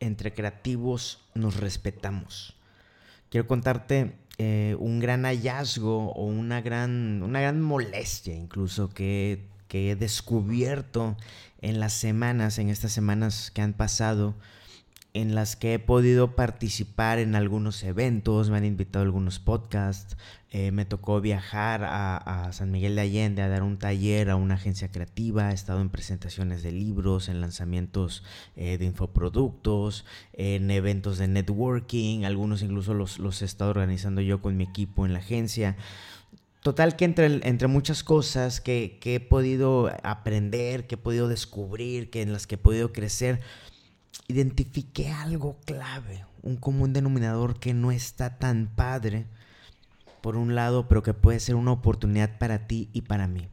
entre creativos nos respetamos. Quiero contarte eh, un gran hallazgo o una gran, una gran molestia incluso que, que he descubierto en las semanas, en estas semanas que han pasado en las que he podido participar en algunos eventos, me han invitado a algunos podcasts, eh, me tocó viajar a, San Miguel de Allende a dar un taller a una agencia creativa, he estado en presentaciones de libros, en lanzamientos eh, de infoproductos, en eventos de networking, algunos incluso los, los he estado organizando yo con mi equipo en la agencia. Total que entre, entre muchas cosas que, que he podido aprender, que he podido descubrir, que en las que he podido crecer, identifiqué algo clave, un común denominador que no está tan padre, por un lado, pero que puede ser una oportunidad para ti y para mí.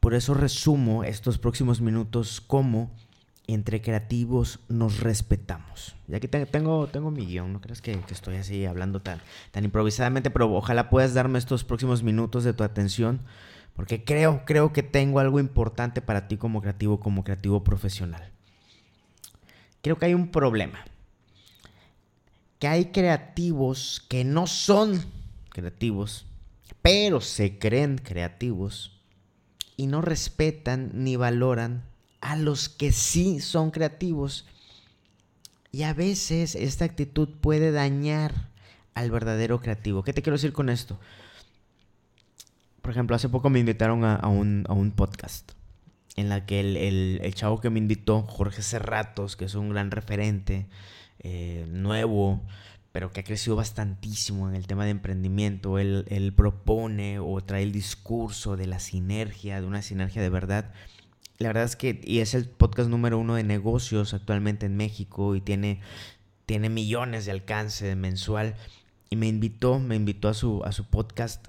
Por eso resumo estos próximos minutos como entre creativos nos respetamos. Y aquí tengo, tengo mi guion, no creas que, que, estoy así hablando tan, tan improvisadamente, pero ojalá puedas darme estos próximos minutos de tu atención, porque creo, creo que tengo algo importante para ti como creativo, como creativo profesional creo que hay un problema. Que hay creativos que no son creativos, pero se creen creativos y no respetan ni valoran a los que sí son creativos. Y a veces esta actitud puede dañar al verdadero creativo. ¿Qué te quiero decir con esto? Por ejemplo, hace poco me invitaron a, un, a un podcast en la que el, chavo que me invitó, Jorge Cerratos, que es un gran referente, eh, nuevo, pero que ha crecido bastantísimo en el tema de emprendimiento, él, él, propone o trae el discurso de la sinergia, de una sinergia de verdad. La verdad es que, y es el podcast número uno de negocios actualmente en México y tiene, tiene millones de alcance mensual. Y me invitó, me invitó a su, a su podcast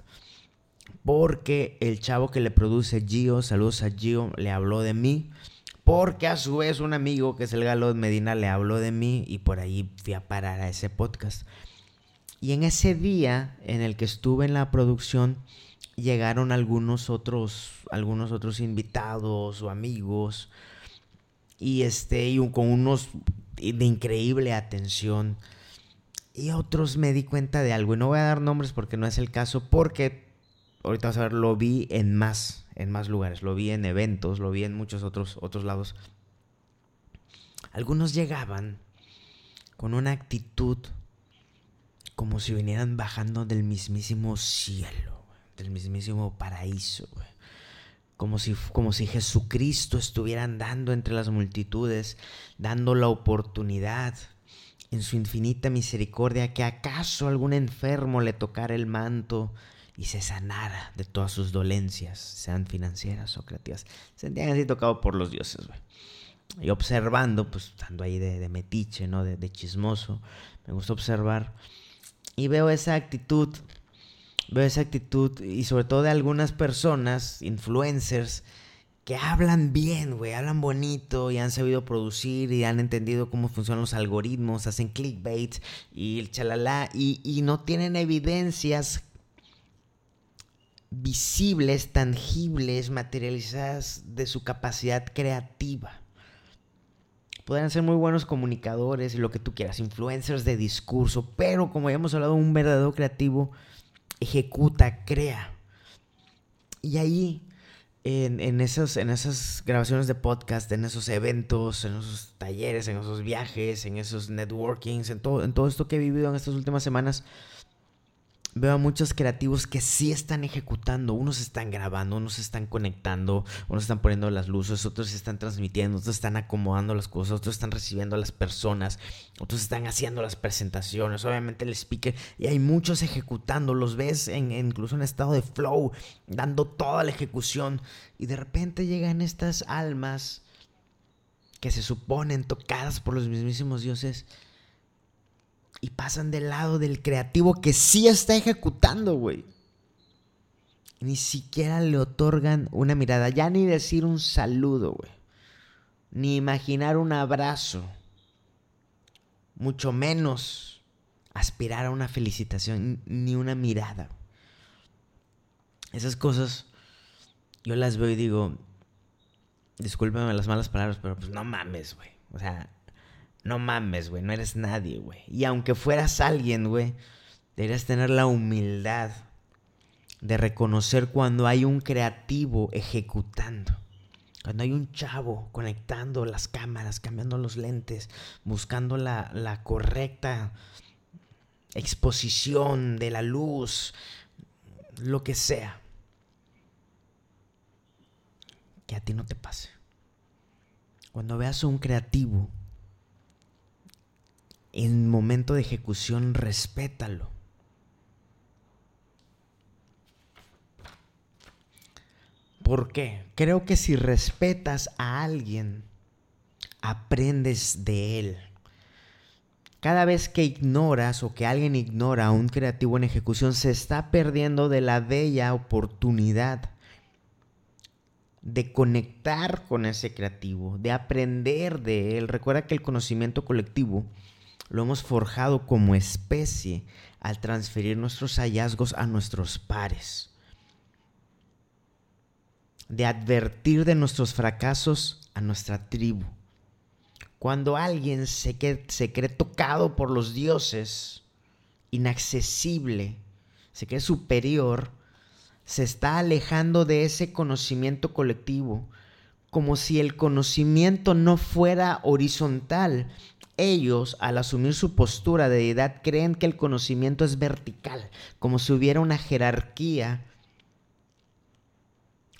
porque el chavo que le produce Gio, saludos a Gio, le habló de mí. Porque a su vez un amigo que es el Galo Medina le habló de mí y por ahí fui a parar a ese podcast. Y en ese día en el que estuve en la producción llegaron algunos otros, algunos otros invitados o amigos y este y con unos de increíble atención. Y otros me di cuenta de algo y no voy a dar nombres porque no es el caso porque ahorita vas a ver, lo vi en más, en más lugares, lo vi en eventos, lo vi en muchos otros, otros lados. Algunos llegaban con una actitud como si vinieran bajando del mismísimo cielo, del mismísimo paraíso, Como si, como si Jesucristo estuviera andando entre las multitudes, dando la oportunidad en su infinita misericordia que acaso algún enfermo le tocara el manto y se sanara de todas sus dolencias, sean financieras o creativas. Se sentían así tocados por los dioses, güey. Y observando, pues estando ahí de, metiche, ¿no? De, de, chismoso, me gusta observar. Y veo esa actitud, veo esa actitud, y sobre todo de algunas personas, influencers, que hablan bien, güey, hablan bonito y han sabido producir y han entendido cómo funcionan los algoritmos, hacen clickbait y el chalala, y, y no tienen evidencias visibles, tangibles, materializadas de su capacidad creativa. Podrían ser muy buenos comunicadores y lo que tú quieras, influencers de discurso, pero como ya hemos hablado, un verdadero creativo ejecuta, crea. Y ahí, en, en, esos, en esas grabaciones de podcast, en esos eventos, en esos talleres, en esos viajes, en esos networkings, en todo, en todo esto que he vivido en estas últimas semanas, veo a muchos creativos que sí están ejecutando, unos están grabando, unos están conectando, unos están poniendo las luces, otros están transmitiendo, otros están acomodando las cosas, otros están recibiendo a las personas, otros están haciendo las presentaciones, obviamente el speaker, y hay muchos ejecutando, los ves en, incluso en estado de flow, dando toda la ejecución, y de repente llegan estas almas que se suponen tocadas por los mismísimos dioses y pasan del lado del creativo que sí está ejecutando, güey. Ni siquiera le otorgan una mirada, ya ni decir un saludo, güey. Ni imaginar un abrazo. Mucho menos aspirar a una felicitación, ni una mirada. Esas cosas yo las veo y digo, discúlpeme las malas palabras, pero pues no mames, güey. O sea, no mames, güey, no eres nadie, güey. Y aunque fueras alguien, güey, deberías tener la humildad de reconocer cuando hay un creativo ejecutando. Cuando hay un chavo conectando las cámaras, cambiando los lentes, buscando la, la correcta exposición de la luz, lo que sea. Que a ti no te pase. Cuando veas a un creativo, en momento de ejecución, respétalo. ¿Por qué? Creo que si respetas a alguien, aprendes de él. Cada vez que ignoras o que alguien ignora a un creativo en ejecución, se está perdiendo de la bella oportunidad de conectar con ese creativo, de aprender de él. Recuerda que el conocimiento colectivo lo hemos forjado como especie al transferir nuestros hallazgos a nuestros pares. De advertir de nuestros fracasos a nuestra tribu cuando alguien se, cree tocado por los dioses, inaccesible, se cree superior, se está alejando de ese conocimiento colectivo, como si el conocimiento no fuera horizontal. Ellos, al asumir su postura de deidad, creen que el conocimiento es vertical, como si hubiera una jerarquía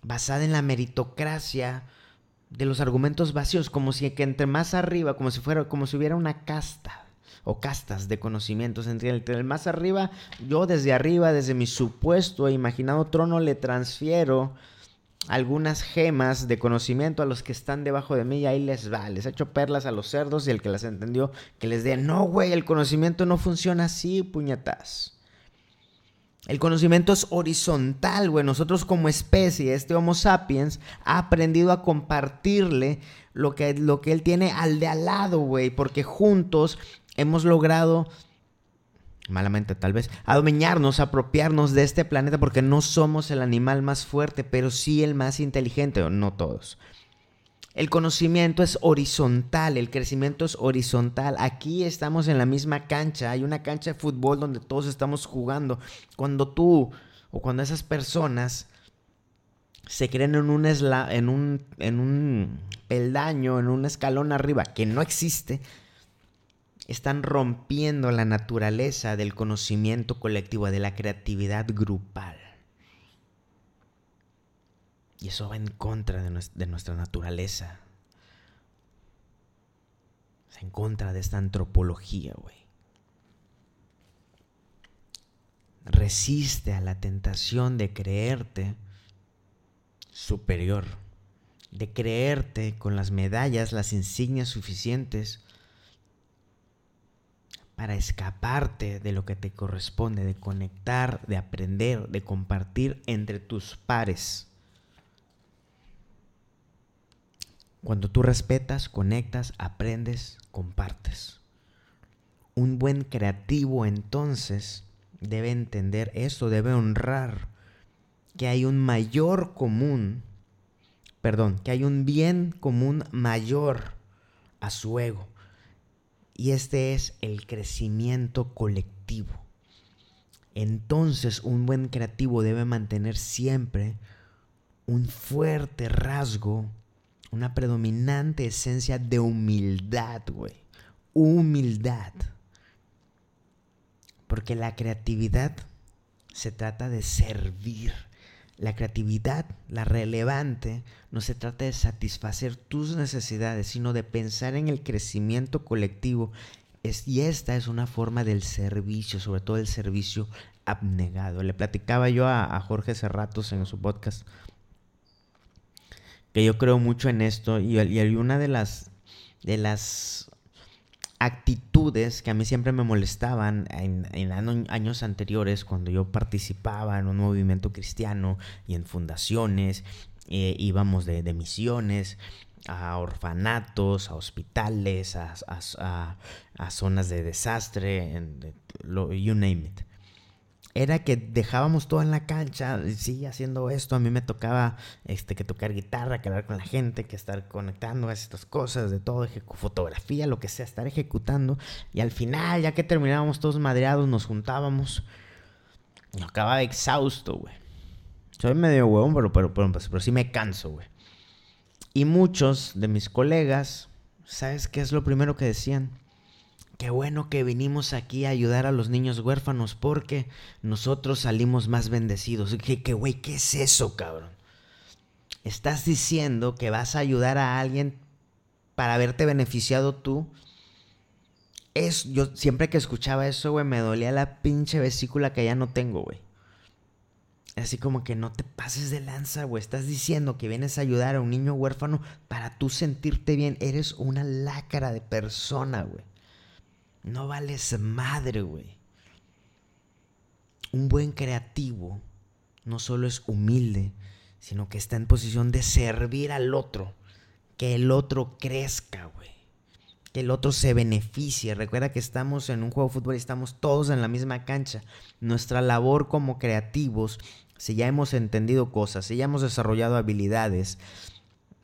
basada en la meritocracia de los argumentos vacíos, como si que entre más arriba, como si fuera, como si hubiera una casta o castas de conocimientos entre el, el más arriba, yo desde arriba, desde mi supuesto e imaginado trono, le transfiero algunas gemas de conocimiento a los que están debajo de mí y ahí les va, les he hecho perlas a los cerdos y el que las entendió, que les dé, no, güey, el conocimiento no funciona así, puñetas. El conocimiento es horizontal, güey. Nosotros como especie, este Homo sapiens, ha aprendido a compartirle lo que, lo que él tiene al de al lado, güey. Porque juntos hemos logrado, malamente tal vez, adomeñarnos, apropiarnos de este planeta porque no somos el animal más fuerte, pero sí el más inteligente, no todos. El conocimiento es horizontal, el crecimiento es horizontal. Aquí estamos en la misma cancha, hay una cancha de fútbol donde todos estamos jugando. Cuando tú o cuando esas personas se creen en un, en un, en un peldaño, en un escalón arriba que no existe, están rompiendo la naturaleza del conocimiento colectivo, de la creatividad grupal. Y eso va en contra de, nuestra naturaleza. en contra de esta antropología, güey. Resiste a la tentación de creerte superior, de creerte con las medallas, las insignias suficientes para escaparte de lo que te corresponde, de conectar, de aprender, de compartir entre tus pares. Cuando tú respetas, conectas, aprendes, compartes. Un buen creativo entonces debe entender esto, debe honrar que hay un mayor común, perdón, que hay un bien común mayor a su ego. Y este es el crecimiento colectivo. Entonces un buen creativo debe mantener siempre un fuerte rasgo una predominante esencia de humildad, güey. Humildad. Porque la creatividad se trata de servir. La creatividad, la relevante, no se trata de satisfacer tus necesidades, sino de pensar en el crecimiento colectivo. y esta es una forma del servicio, sobre todo el servicio abnegado. Le platicaba yo a, Jorge Cerratos en su podcast que yo creo mucho en esto y, y una de las, de las actitudes que a mí siempre me molestaban en, años anteriores cuando yo participaba en un movimiento cristiano y en fundaciones, eh, íbamos de, misiones a orfanatos, a hospitales, a, zonas de desastre, you name it. Era que dejábamos todo en la cancha, sí, haciendo esto, a mí me tocaba este, que tocar guitarra, que hablar con la gente, que estar conectando estas cosas, de todo, fotografía, lo que sea, estar ejecutando, y al final, ya que terminábamos todos madreados, nos juntábamos, y acababa exhausto, güey. Soy medio huevón, pero, pero, pero, pero sí me canso, güey. Y muchos de mis colegas, ¿sabes qué es lo primero que decían? Qué bueno que vinimos aquí a ayudar a los niños huérfanos porque nosotros salimos más bendecidos. Que, güey, ¿qué es eso, cabrón? Estás diciendo que vas a ayudar a alguien para haberte beneficiado tú. Es, yo siempre que escuchaba eso, güey, me dolía la pinche vesícula que ya no tengo, güey. Así como que no te pases de lanza, güey. Estás diciendo que vienes a ayudar a un niño huérfano para tú sentirte bien. Eres una lácara de persona, güey. No vales madre, güey. Un buen creativo no solo es humilde, sino que está en posición de servir al otro. Que el otro crezca, güey. Que el otro se beneficie. Recuerda que estamos en un juego de fútbol y estamos todos en la misma cancha. Nuestra labor como creativos, si ya hemos entendido cosas, si ya hemos desarrollado habilidades,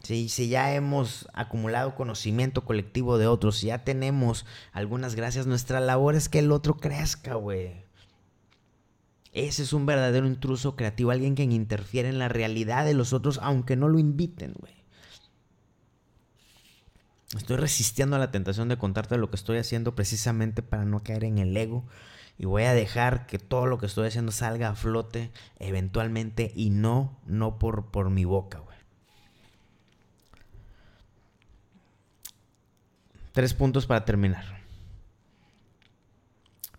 si ya hemos acumulado conocimiento colectivo de otros, si ya tenemos algunas gracias, nuestra labor es que el otro crezca, güey. Ese es un verdadero intruso creativo, alguien que interfiere en la realidad de los otros, aunque no lo inviten, güey. Estoy resistiendo a la tentación de contarte lo que estoy haciendo precisamente para no caer en el ego. Y voy a dejar que todo lo que estoy haciendo salga a flote eventualmente y no, no por, por mi boca, güey. Tres puntos para terminar.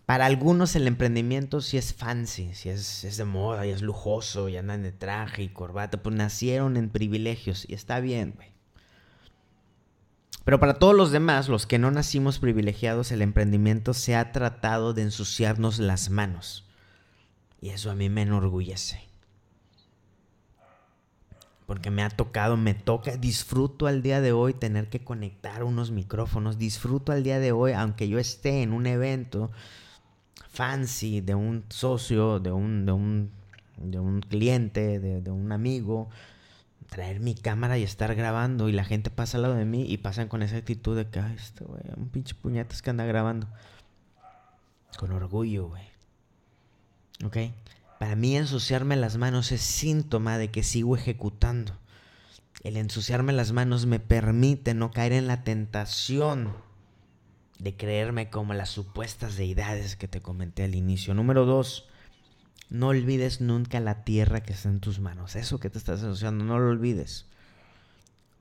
Para algunos el emprendimiento sí es fancy, sí es, es, de moda y es lujoso y andan de traje y corbata, pues nacieron en privilegios y está bien, güey. Pero para todos los demás, los que no nacimos privilegiados, el emprendimiento se ha tratado de ensuciarnos las manos. Y eso a mí me enorgullece porque me ha tocado, me toca, disfruto al día de hoy tener que conectar unos micrófonos, disfruto al día de hoy, aunque yo esté en un evento fancy de un socio, de un, de un, de un cliente, de, un amigo, traer mi cámara y estar grabando y la gente pasa al lado de mí y pasan con esa actitud de que, ay, este güey, un pinche puñetas que anda grabando. Con orgullo, güey. ¿Ok? Para mí ensuciarme las manos es síntoma de que sigo ejecutando. El ensuciarme las manos me permite no caer en la tentación de creerme como las supuestas deidades que te comenté al inicio. Número dos, no olvides nunca la tierra que está en tus manos. Eso que te estás ensuciando, no lo olvides.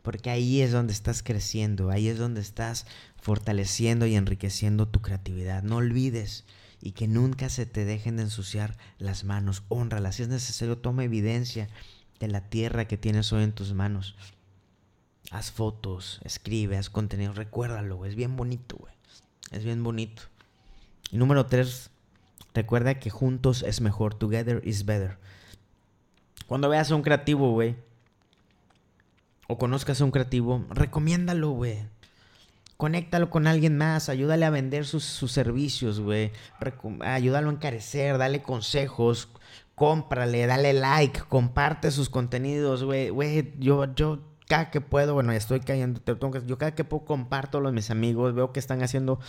Porque ahí es donde estás creciendo, ahí es donde estás fortaleciendo y enriqueciendo tu creatividad. No olvides y que nunca se te dejen de ensuciar las manos. Honrala. Si es necesario, toma evidencia de la tierra que tienes hoy en tus manos. Haz fotos, escribe, haz contenido. Recuérdalo, Es bien bonito, güey. Es bien bonito. Y número tres, recuerda que juntos es mejor. Together is better. Cuando veas a un creativo, güey, o conozcas a un creativo, recomiéndalo, güey conéctalo con alguien más, ayúdale a vender sus, servicios, güey. Ayúdalo a encarecer, dale consejos, cómprale, dale like, comparte sus contenidos, güey. Güey, yo, yo cada que puedo, bueno, estoy cayendo, yo cada que puedo comparto a mis amigos, veo que están haciendo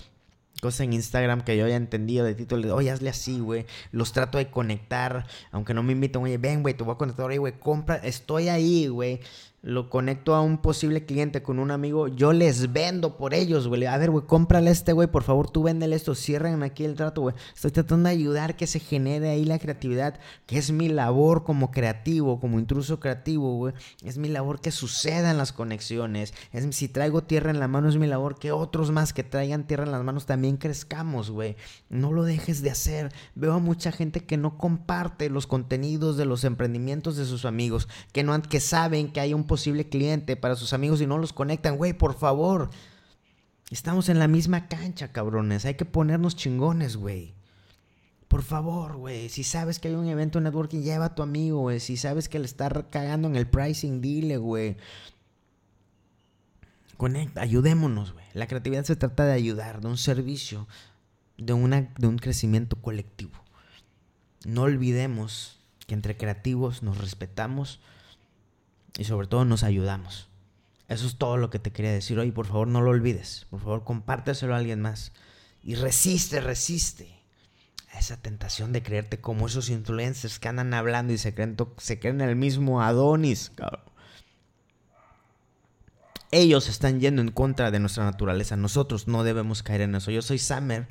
cosas en Instagram que yo ya entendido de título, oye, hazle así, güey. Los trato de conectar, aunque no me invitan, oye, ven, güey, te voy a conectar ahí, güey, compra, estoy ahí, güey lo conecto a un posible cliente con un amigo, yo les vendo por ellos, güey. A ver, güey, cómprale este, güey, por favor, tú véndele esto, cierren aquí el trato, güey. Estoy tratando de ayudar que se genere ahí la creatividad, que es mi labor como creativo, como intruso creativo, güey. Es mi labor que sucedan las conexiones. Es, si traigo tierra en la mano, es mi labor que otros más que traigan tierra en las manos también crezcamos, güey. No lo dejes de hacer. Veo a mucha gente que no comparte los contenidos de los emprendimientos de sus amigos, que no que saben que hay un posible cliente para sus amigos y no los conectan, güey, por favor. Estamos en la misma cancha, cabrones. Hay que ponernos chingones, güey. Por favor, güey. Si sabes que hay un evento de networking, lleva a tu amigo, güey. Si sabes que le está cagando en el pricing, dile, güey. Conecta, ayudémonos, güey. La creatividad se trata de ayudar, de un servicio, de, una, de un crecimiento colectivo. no olvidemos que entre creativos nos respetamos y sobre todo nos ayudamos. Eso es todo lo que te quería decir hoy. Por favor, no lo olvides. Por favor, compárteselo a alguien más. Y resiste, resiste a esa tentación de creerte como esos influencers que andan hablando y se creen, se creen el mismo Adonis, Ellos están yendo en contra de nuestra naturaleza. Nosotros no debemos caer en eso. Yo soy Summer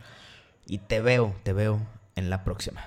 y te veo, te veo en la próxima.